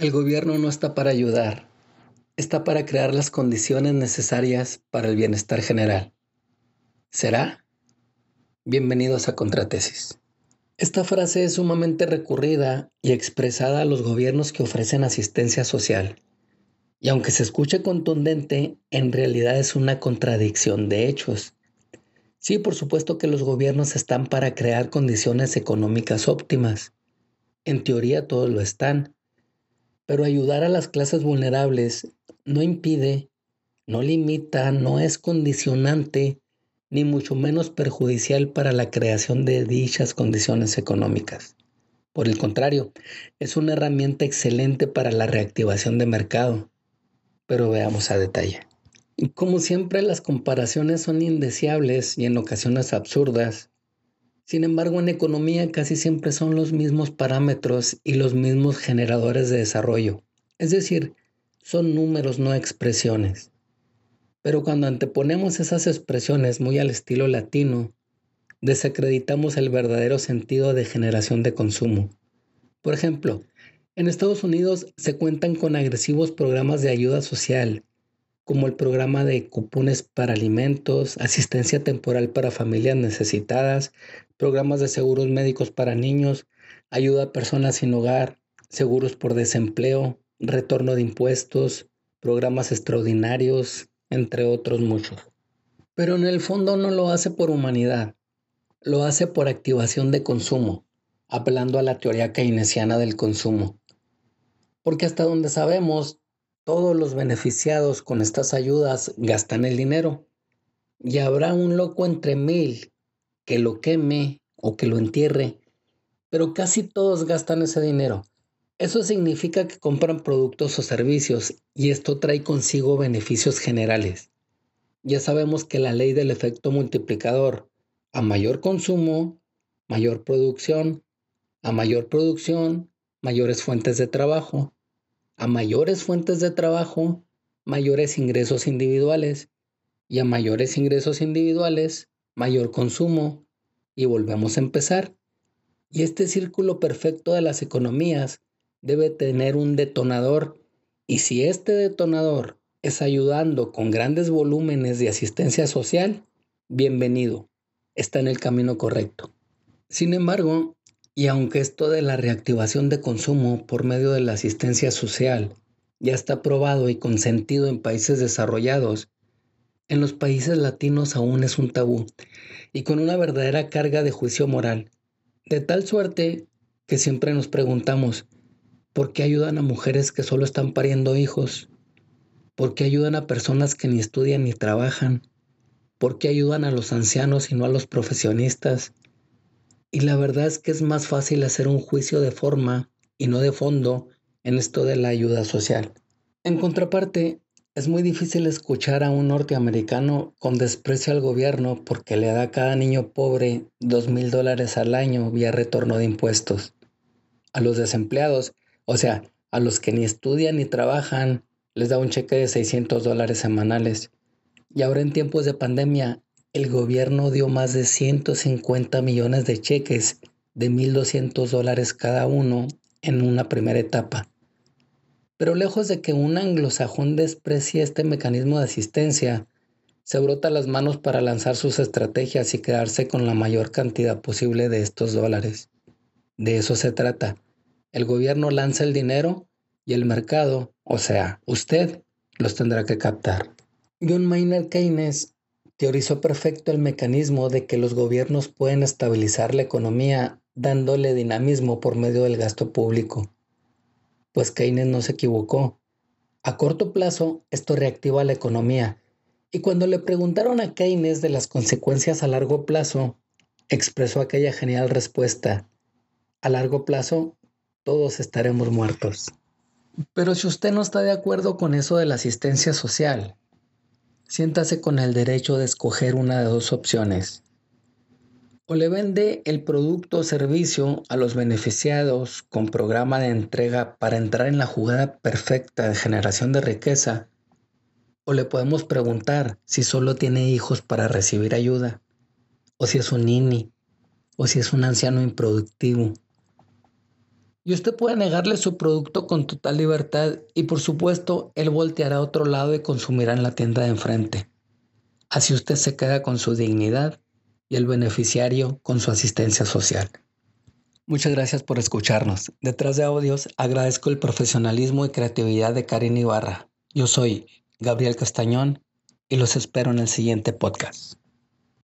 El gobierno no está para ayudar, está para crear las condiciones necesarias para el bienestar general. ¿Será? Bienvenidos a Contratesis. Esta frase es sumamente recurrida y expresada a los gobiernos que ofrecen asistencia social. Y aunque se escuche contundente, en realidad es una contradicción de hechos. Sí, por supuesto que los gobiernos están para crear condiciones económicas óptimas. En teoría todos lo están pero ayudar a las clases vulnerables no impide, no limita, no es condicionante, ni mucho menos perjudicial para la creación de dichas condiciones económicas. Por el contrario, es una herramienta excelente para la reactivación de mercado. Pero veamos a detalle. Como siempre, las comparaciones son indeseables y en ocasiones absurdas, sin embargo, en economía casi siempre son los mismos parámetros y los mismos generadores de desarrollo. Es decir, son números, no expresiones. Pero cuando anteponemos esas expresiones muy al estilo latino, desacreditamos el verdadero sentido de generación de consumo. Por ejemplo, en Estados Unidos se cuentan con agresivos programas de ayuda social, como el programa de cupones para alimentos, asistencia temporal para familias necesitadas, programas de seguros médicos para niños, ayuda a personas sin hogar, seguros por desempleo, retorno de impuestos, programas extraordinarios, entre otros muchos. Pero en el fondo no lo hace por humanidad, lo hace por activación de consumo, apelando a la teoría keynesiana del consumo. Porque hasta donde sabemos, todos los beneficiados con estas ayudas gastan el dinero. Y habrá un loco entre mil que lo queme o que lo entierre, pero casi todos gastan ese dinero. Eso significa que compran productos o servicios y esto trae consigo beneficios generales. Ya sabemos que la ley del efecto multiplicador, a mayor consumo, mayor producción, a mayor producción, mayores fuentes de trabajo, a mayores fuentes de trabajo, mayores ingresos individuales y a mayores ingresos individuales, mayor consumo y volvemos a empezar. Y este círculo perfecto de las economías debe tener un detonador y si este detonador es ayudando con grandes volúmenes de asistencia social, bienvenido, está en el camino correcto. Sin embargo, y aunque esto de la reactivación de consumo por medio de la asistencia social ya está probado y consentido en países desarrollados, en los países latinos aún es un tabú y con una verdadera carga de juicio moral, de tal suerte que siempre nos preguntamos, ¿por qué ayudan a mujeres que solo están pariendo hijos? ¿Por qué ayudan a personas que ni estudian ni trabajan? ¿Por qué ayudan a los ancianos y no a los profesionistas? Y la verdad es que es más fácil hacer un juicio de forma y no de fondo en esto de la ayuda social. En contraparte, es muy difícil escuchar a un norteamericano con desprecio al gobierno porque le da a cada niño pobre dos mil dólares al año vía retorno de impuestos. A los desempleados, o sea, a los que ni estudian ni trabajan, les da un cheque de 600 dólares semanales. Y ahora en tiempos de pandemia, el gobierno dio más de 150 millones de cheques de 1.200 dólares cada uno en una primera etapa. Pero lejos de que un anglosajón desprecie este mecanismo de asistencia, se brota las manos para lanzar sus estrategias y quedarse con la mayor cantidad posible de estos dólares. De eso se trata. El gobierno lanza el dinero y el mercado, o sea, usted, los tendrá que captar. John Maynard Keynes teorizó perfecto el mecanismo de que los gobiernos pueden estabilizar la economía dándole dinamismo por medio del gasto público pues Keynes no se equivocó. A corto plazo, esto reactiva la economía. Y cuando le preguntaron a Keynes de las consecuencias a largo plazo, expresó aquella genial respuesta. A largo plazo, todos estaremos muertos. Pero si usted no está de acuerdo con eso de la asistencia social, siéntase con el derecho de escoger una de dos opciones o le vende el producto o servicio a los beneficiados con programa de entrega para entrar en la jugada perfecta de generación de riqueza, o le podemos preguntar si solo tiene hijos para recibir ayuda, o si es un nini, o si es un anciano improductivo. Y usted puede negarle su producto con total libertad y por supuesto él volteará a otro lado y consumirá en la tienda de enfrente. Así usted se queda con su dignidad y el beneficiario con su asistencia social. Muchas gracias por escucharnos. Detrás de audios agradezco el profesionalismo y creatividad de Karin Ibarra. Yo soy Gabriel Castañón y los espero en el siguiente podcast.